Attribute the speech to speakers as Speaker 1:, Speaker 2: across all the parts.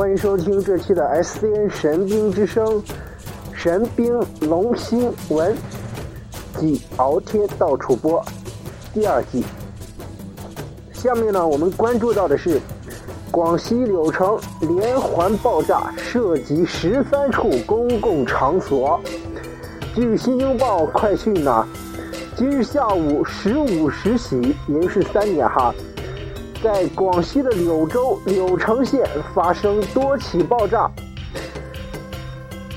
Speaker 1: 欢迎收听这期的 SCN 神兵之声，神兵龙新文暨敖天到处播第二季。下面呢，我们关注到的是广西柳城连环爆炸，涉及十三处公共场所。据《新京报》快讯呢，今日下午十五时许，也就是三点哈。在广西的柳州柳城县发生多起爆炸。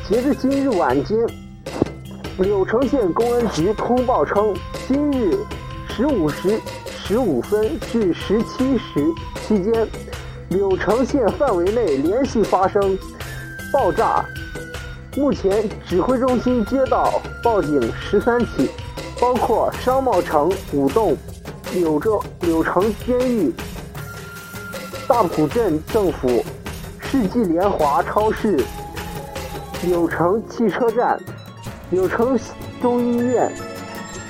Speaker 1: 截至今日晚间，柳城县公安局通报称，今日十五时十五分至十七时期间，柳城县范围内连续发生爆炸。目前指挥中心接到报警十三起，包括商贸城五栋、柳州柳城监狱。大埔镇政府、世纪联华超市、柳城汽车站、柳城中医院、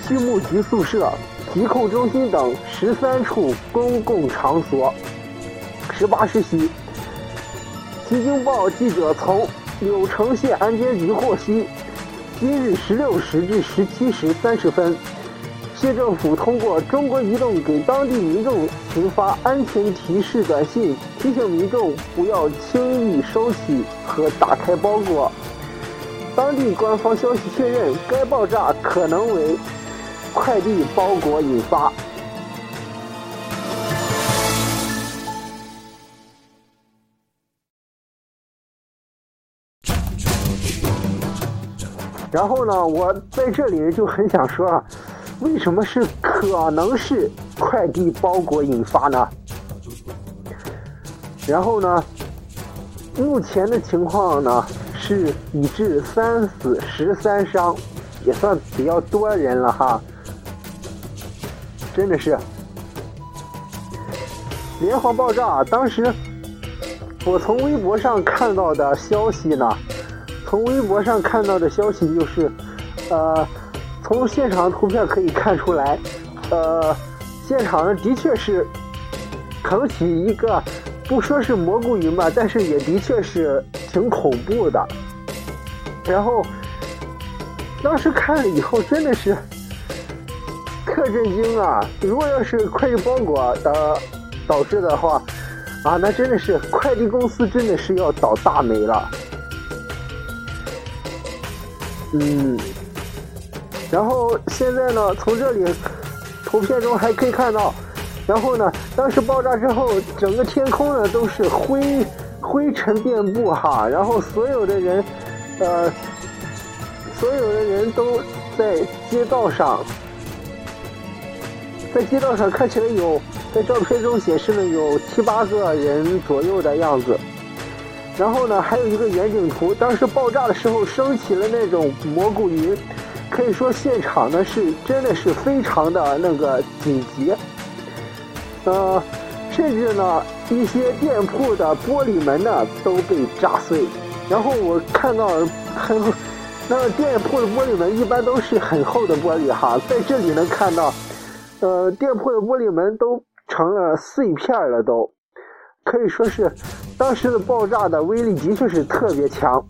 Speaker 1: 畜牧局宿舍、疾控中心等十三处公共场所。十八时许，《新京报》记者从柳城县安监局获悉，今日十六时至十七时三十分。县政府通过中国移动给当地民众群发安全提示短信，提醒民众不要轻易收起和打开包裹。当地官方消息确认，该爆炸可能为快递包裹引发。然后呢，我在这里就很想说啊。为什么是可能是快递包裹引发呢？然后呢，目前的情况呢是已致三死十三伤，也算比较多人了哈。真的是连环爆炸，当时我从微博上看到的消息呢，从微博上看到的消息就是，呃。从现场图片可以看出来，呃，现场的确是腾起一个，不说是蘑菇云吧，但是也的确是挺恐怖的。然后当时看了以后，真的是特震惊啊！如果要是快递包裹的导致的话，啊，那真的是快递公司真的是要倒大霉了。嗯。然后现在呢，从这里图片中还可以看到，然后呢，当时爆炸之后，整个天空呢都是灰灰尘遍布哈，然后所有的人，呃，所有的人都在街道上，在街道上看起来有，在照片中显示呢有七八个人左右的样子，然后呢还有一个远景图，当时爆炸的时候升起了那种蘑菇云。可以说现场呢是真的是非常的那个紧急，呃，甚至呢一些店铺的玻璃门呢都被炸碎，然后我看到很，那个店铺的玻璃门一般都是很厚的玻璃哈，在这里能看到，呃，店铺的玻璃门都成了碎片了都，可以说是当时的爆炸的威力的确是特别强，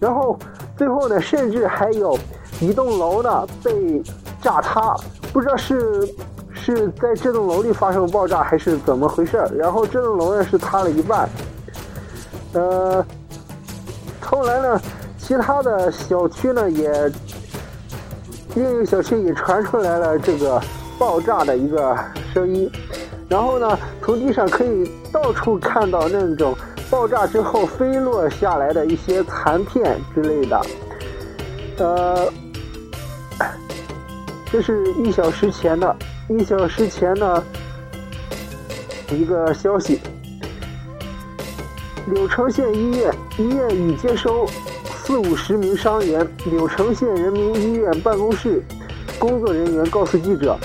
Speaker 1: 然后最后呢甚至还有。一栋楼呢被炸塌，不知道是是在这栋楼里发生爆炸还是怎么回事然后这栋楼呢是塌了一半，呃，后来呢，其他的小区呢也，另一个小区也传出来了这个爆炸的一个声音，然后呢，从地上可以到处看到那种爆炸之后飞落下来的一些残片之类的，呃。这是一小时前的，一小时前的一个消息。柳城县医院医院已接收四五十名伤员。柳城县人民医院办公室工作人员告诉记者，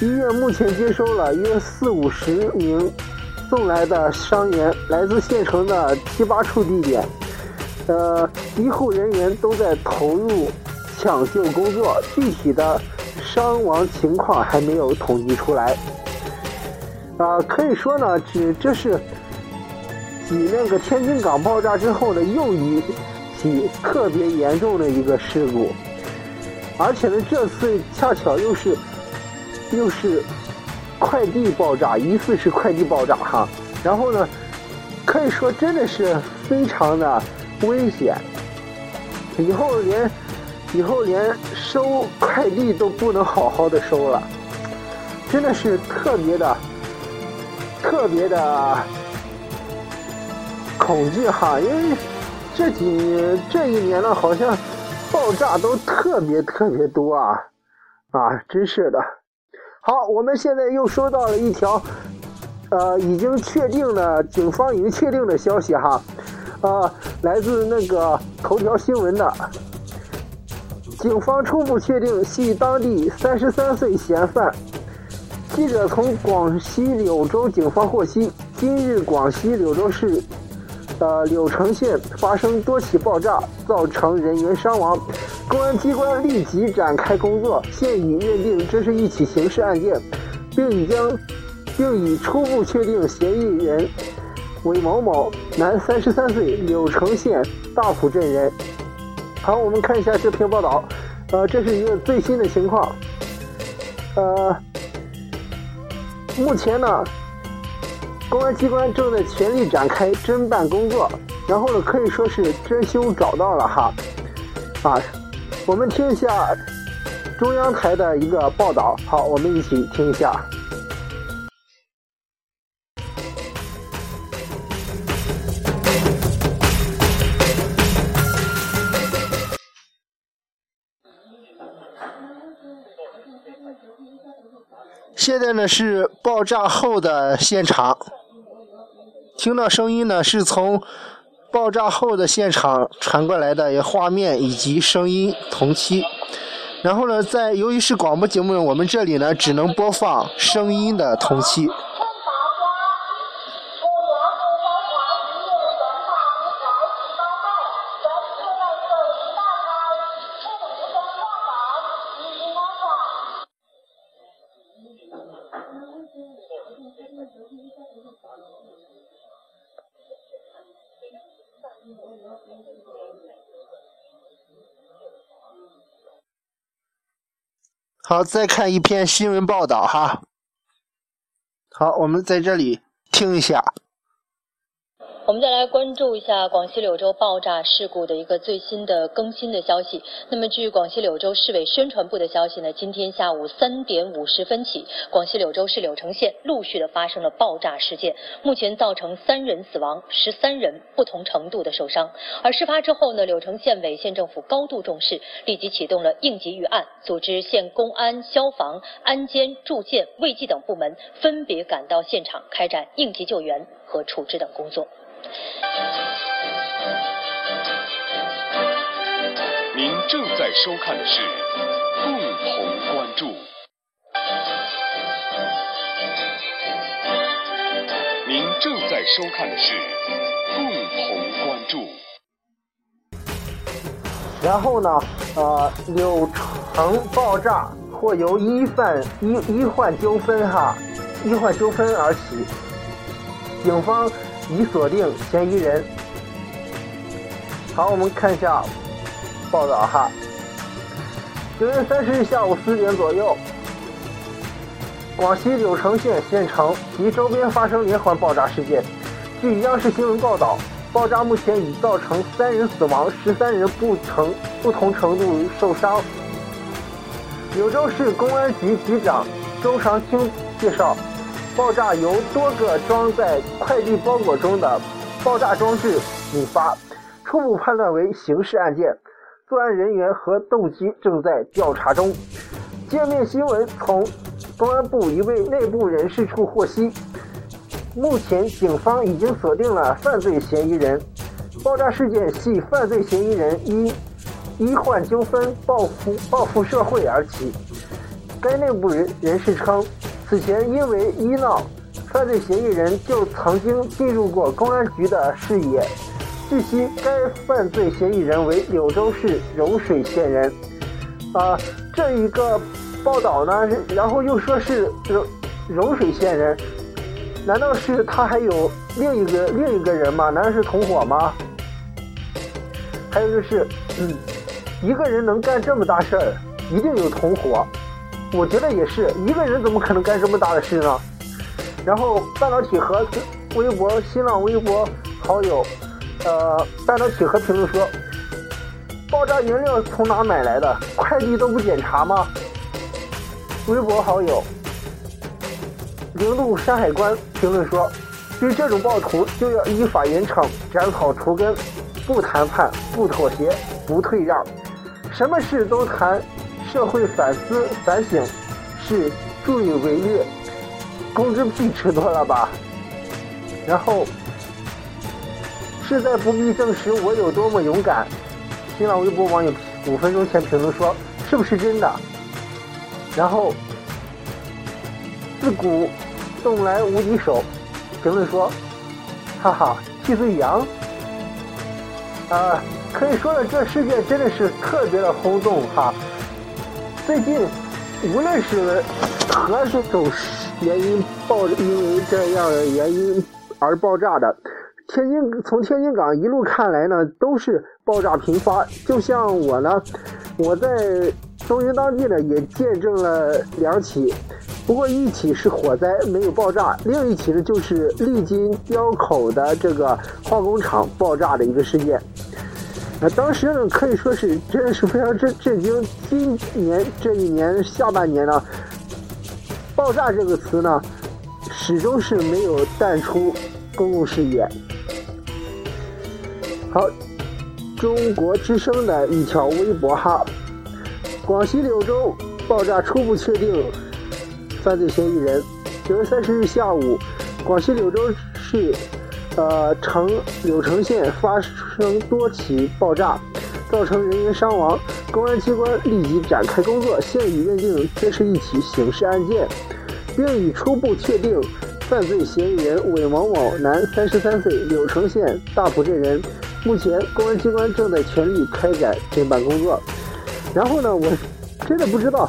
Speaker 1: 医院目前接收了约四五十名送来的伤员，来自县城的七八处地点。呃，医护人员都在投入。抢救工作具体的伤亡情况还没有统计出来。啊，可以说呢，这这是比那个天津港爆炸之后的又一起特别严重的一个事故，而且呢，这次恰巧又是又是快递爆炸，疑似是快递爆炸哈。然后呢，可以说真的是非常的危险，以后连以后连收快递都不能好好的收了，真的是特别的特别的。恐惧哈，因为这几这一年呢，好像爆炸都特别特别多啊啊，真是的。好，我们现在又收到了一条呃已经确定的警方已经确定的消息哈，啊，来自那个头条新闻的，警方初步确定系当地三十三岁嫌犯。记者从广西柳州警方获悉，今日广西柳州市。呃，柳城县发生多起爆炸，造成人员伤亡。公安机关立即展开工作，现已认定这是一起刑事案件，并已将，并已初步确定嫌疑人为某某，男，三十三岁，柳城县大埔镇人。好，我们看一下这篇报道。呃，这是一个最新的情况。呃，目前呢。公安机关正在全力展开侦办工作，然后呢，可以说是真凶找到了哈，啊，我们听一下中央台的一个报道，好，我们一起听一下。现在呢是爆炸后的现场。听到声音呢，是从爆炸后的现场传过来的画面以及声音同期。然后呢，在由于是广播节目，我们这里呢只能播放声音的同期。好，再看一篇新闻报道哈。好，我们在这里听一下。
Speaker 2: 我们再来关注一下广西柳州爆炸事故的一个最新的更新的消息。那么，据广西柳州市委宣传部的消息呢，今天下午三点五十分起，广西柳州市柳城县陆续的发生了爆炸事件，目前造成三人死亡，十三人不同程度的受伤。而事发之后呢，柳城县委县政府高度重视，立即启动了应急预案，组织县公安、消防、安监、住建、卫计等部门分别赶到现场，开展应急救援和处置等工作。
Speaker 3: 您正在收看的是《共同关注》。您正在收看的是《共同关注》。
Speaker 1: 然后呢，呃，柳城爆炸或由医犯医医患纠纷哈，医患纠纷而起，警方。已锁定嫌疑人。好，我们看一下报道哈。九月三十日下午四点左右，广西柳城县县城及周边发生连环爆炸事件。据央视新闻报道，爆炸目前已造成三人死亡，十三人不成不同程度受伤。柳州市公安局局长周长青介绍。爆炸由多个装在快递包裹中的爆炸装置引发，初步判断为刑事案件，作案人员和动机正在调查中。界面新闻从公安部一位内部人士处获悉，目前警方已经锁定了犯罪嫌疑人。爆炸事件系犯罪嫌疑人因医患纠纷报复报复社会而起。该内部人人士称。此前因为医闹，犯罪嫌疑人就曾经进入过公安局的视野。据悉，该犯罪嫌疑人为柳州市融水县人。啊，这一个报道呢，然后又说是融融水县人，难道是他还有另一个另一个人吗？难道是同伙吗？还有就是，嗯，一个人能干这么大事儿，一定有同伙。我觉得也是一个人怎么可能干这么大的事呢？然后半导体和微博、新浪微博好友，呃，半导体和评论说，爆炸原料从哪买来的？快递都不检查吗？微博好友。零度山海关评论说：“对这种暴徒就要依法严惩，斩草除根，不谈判，不妥协，不退让，什么事都谈社会反思反省，是助以为虐，工资屁吃多了吧？然后势在不必证实我有多么勇敢。”新浪微博网友五分钟前评论说：“是不是真的？”然后自古。送来无敌手，评论说：“哈哈，替罪羊。”啊，可以说呢，这事件真的是特别的轰动哈。最近，无论是何种原因爆，因为这样的原因而爆炸的，天津从天津港一路看来呢，都是爆炸频发。就像我呢，我在中云当地呢，也见证了两起。不过一起是火灾没有爆炸，另一起呢就是丽金雕口的这个化工厂爆炸的一个事件。那当时呢可以说是真的是非常震震惊。今年这一年下半年呢，爆炸这个词呢始终是没有淡出公共视野。好，中国之声的一条微博哈，广西柳州爆炸初步确定。犯罪嫌疑人。九月三十日下午，广西柳州市，呃成柳城县发生多起爆炸，造成人员伤亡。公安机关立即展开工作，现已认定这是一起刑事案件，并已初步确定犯罪嫌疑人韦某某，男，三十三岁，柳城县大埔镇人。目前，公安机关正在全力开展侦办工作。然后呢，我真的不知道。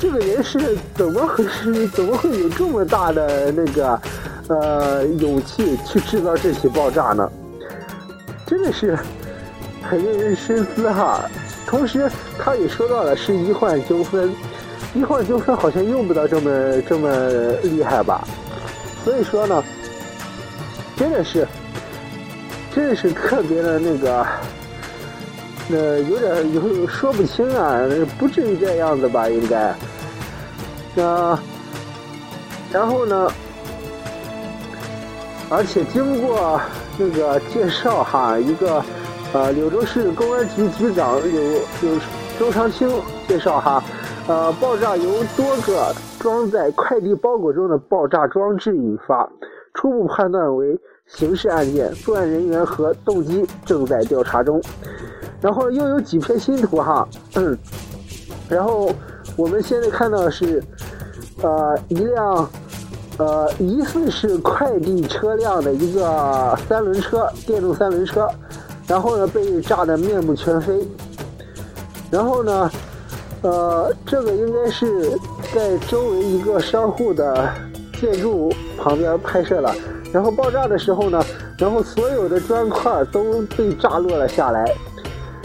Speaker 1: 这个人是怎么回事？怎么会有这么大的那个呃勇气去制造这起爆炸呢？真的是很令人深思哈。同时，他也说到了是医患纠纷，医患纠纷好像用不到这么这么厉害吧？所以说呢，真的是真的是特别的那个，呃，有点有说不清啊，不至于这样子吧？应该。那，然后呢？而且经过那个介绍哈，一个呃柳州市公安局局长柳柳周长青介绍哈，呃爆炸由多个装在快递包裹中的爆炸装置引发，初步判断为刑事案件，作案人员和动机正在调查中。然后又有几篇新图哈，然后我们现在看到是。呃，一辆呃疑似是快递车辆的一个三轮车，电动三轮车，然后呢被炸得面目全非。然后呢，呃，这个应该是在周围一个商户的建筑旁边拍摄了。然后爆炸的时候呢，然后所有的砖块都被炸落了下来。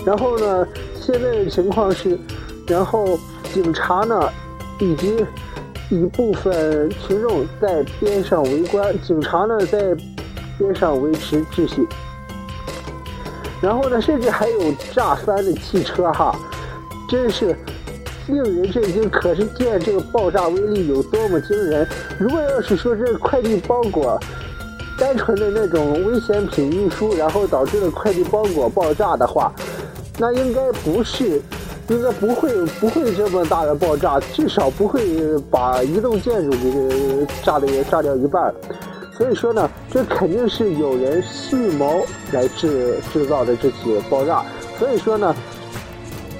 Speaker 1: 然后呢，现在的情况是，然后警察呢已经。一部分群众在边上围观，警察呢在边上维持秩序。然后呢，甚至还有炸翻的汽车，哈，真是令人震惊。可是见这个爆炸威力有多么惊人。如果要是说这快递包裹单纯的那种危险品运输，然后导致了快递包裹爆炸的话，那应该不是。应该不会不会这么大的爆炸，至少不会把一栋建筑给炸的炸掉一半。所以说呢，这肯定是有人蓄谋来制制造的这起爆炸。所以说呢，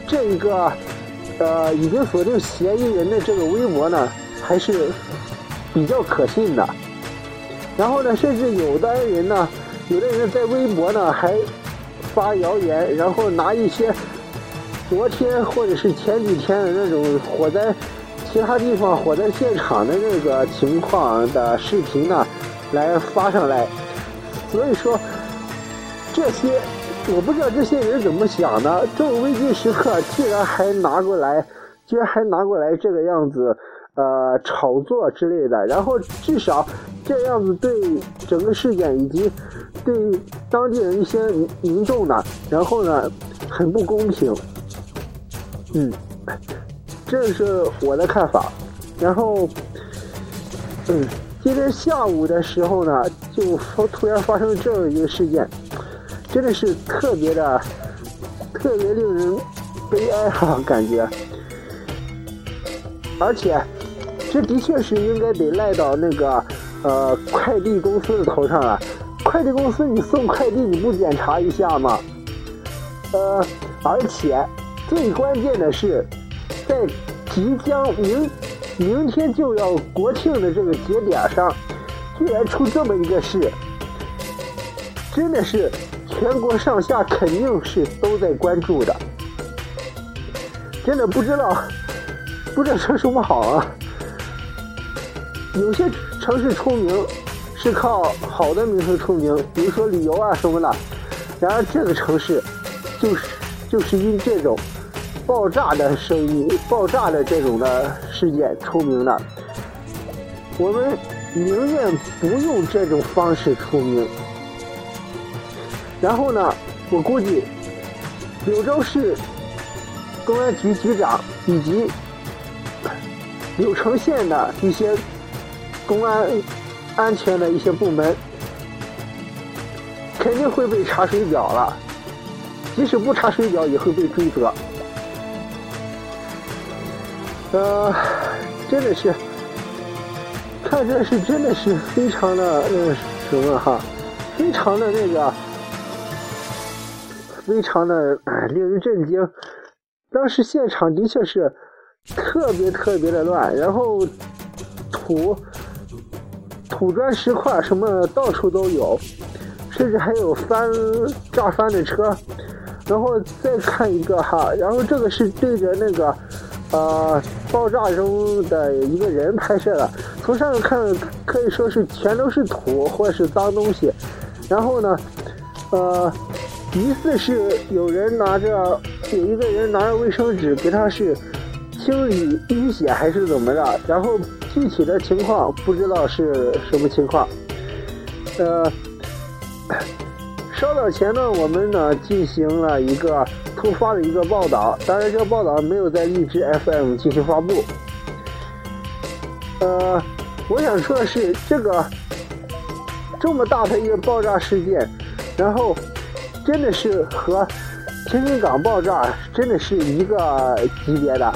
Speaker 1: 这一个呃已经锁定嫌疑人的这个微博呢，还是比较可信的。然后呢，甚至有的人呢，有的人在微博呢还发谣言，然后拿一些。昨天或者是前几天的那种火灾，其他地方火灾现场的那个情况的视频呢，来发上来。所以说，这些我不知道这些人怎么想的，这种危机时刻，居然还拿过来，居然还拿过来这个样子，呃，炒作之类的。然后至少这样子对整个事件以及对当地的一些民众呢，然后呢，很不公平。嗯，这是我的看法。然后，嗯。今天下午的时候呢，就突然发生这样一个事件，真的是特别的、特别令人悲哀哈，感觉。而且，这的确是应该得赖到那个呃快递公司的头上了。快递公司，你送快递你不检查一下吗？呃，而且最关键的是，在即将明。明天就要国庆的这个节点上，居然出这么一个事，真的是全国上下肯定是都在关注的。真的不知道，不知道说什么好啊。有些城市出名是靠好的名声出名，比如说旅游啊什么的。然而这个城市，就是就是因这种。爆炸的声音，爆炸的这种的事件出名的，我们宁愿不用这种方式出名。然后呢，我估计柳州市公安局局长以及柳城县的一些公安安全的一些部门，肯定会被查水表了。即使不查水表，也会被追责。呃，真的是，看这是真的是非常的那什么哈，非常的那个，非常的哎令人震惊。当时现场的确是特别特别的乱，然后土土砖石块什么到处都有，甚至还有翻炸翻的车。然后再看一个哈，然后这个是对着那个。呃，爆炸中的一个人拍摄的，从上面看可以说是全都是土或是脏东西。然后呢，呃，疑似是有人拿着有一个人拿着卫生纸给他是清理淤血还是怎么着？然后具体的情况不知道是什么情况。呃，稍早前呢，我们呢进行了一个。突发的一个报道，当然这个报道没有在荔枝 FM 进行发布。呃，我想说的是，这个这么大的一个爆炸事件，然后真的是和天津港爆炸真的是一个级别的，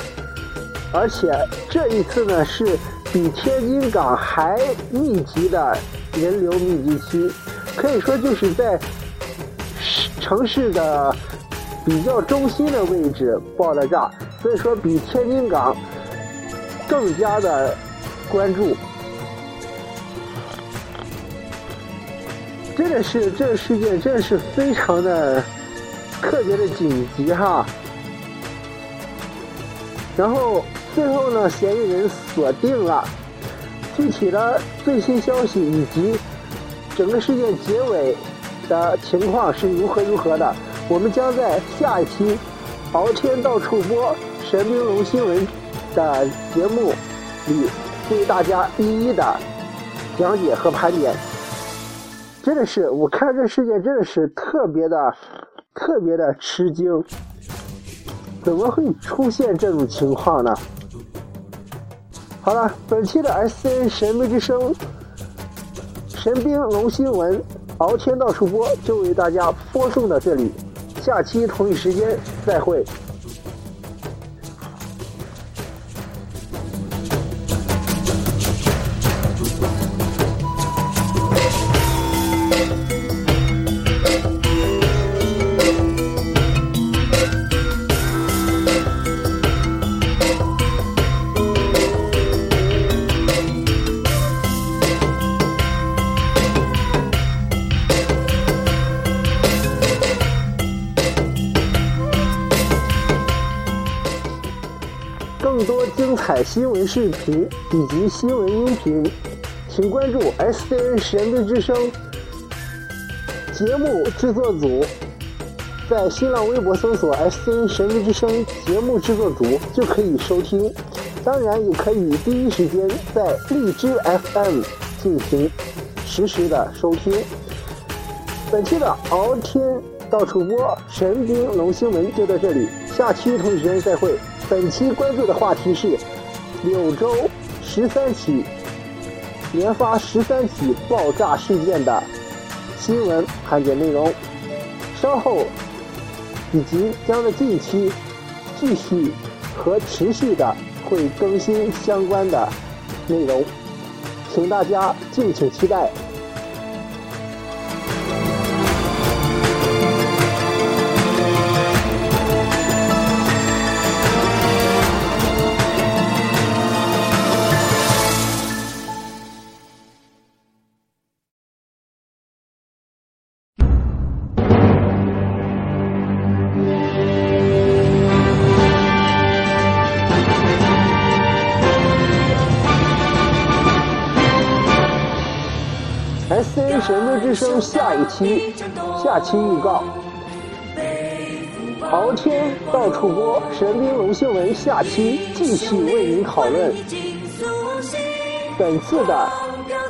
Speaker 1: 而且这一次呢是比天津港还密集的人流密集区，可以说就是在城市的。比较中心的位置爆了炸，所以说比天津港更加的关注。真的是这个事件，真的是非常的特别的紧急哈。然后最后呢，嫌疑人锁定了，具体的最新消息以及整个事件结尾的情况是如何如何的。我们将在下一期《敖天到处播神兵龙新闻》的节目里为大家一一的讲解和盘点。真的是，我看这事件真的是特别的、特别的吃惊。怎么会出现这种情况呢？好了，本期的 S N 神秘之声神兵龙新闻敖天到处播就为大家播送到这里。下期同一时间再会。新闻视频以及新闻音频，请关注 SCN 神秘之声节目制作组，在新浪微博搜索 SCN 神秘之声节目制作组就可以收听。当然，也可以第一时间在荔枝 FM 进行实时的收听。本期的敖天到处播神兵龙新闻就到这里，下期同一时间再会。本期关注的话题是柳州十三起连发十三起爆炸事件的新闻盘点内容，稍后以及将在近期继续和持续的。会更新相关的内容，请大家敬请期待。期，下期预告。敖天到处播神兵龙新闻，下期继续为您讨论本次的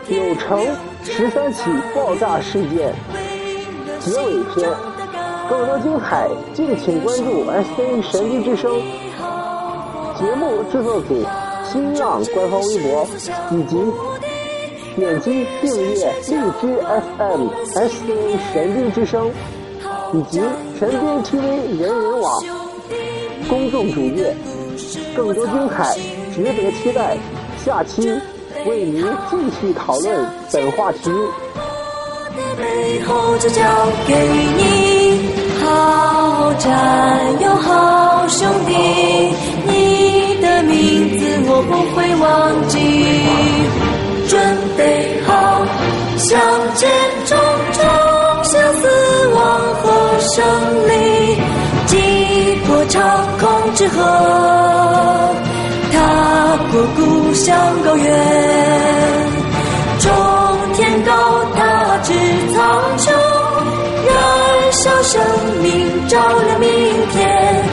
Speaker 1: 柳城十三起爆炸事件结尾篇。更多精彩，敬请关注 S C 神秘之声节目制作组新浪官方微博以及。点击订阅荔枝 FM S N 神兵之声，以及神兵 TV 人人网公众主页，更多精彩值得期待。下期为您继续讨论本话题。背后就交给你，好战友，好兄弟，你的名字我不会忘记。长空之河，踏过故乡高原，冲天高大至苍穹，燃烧生命，照亮明天。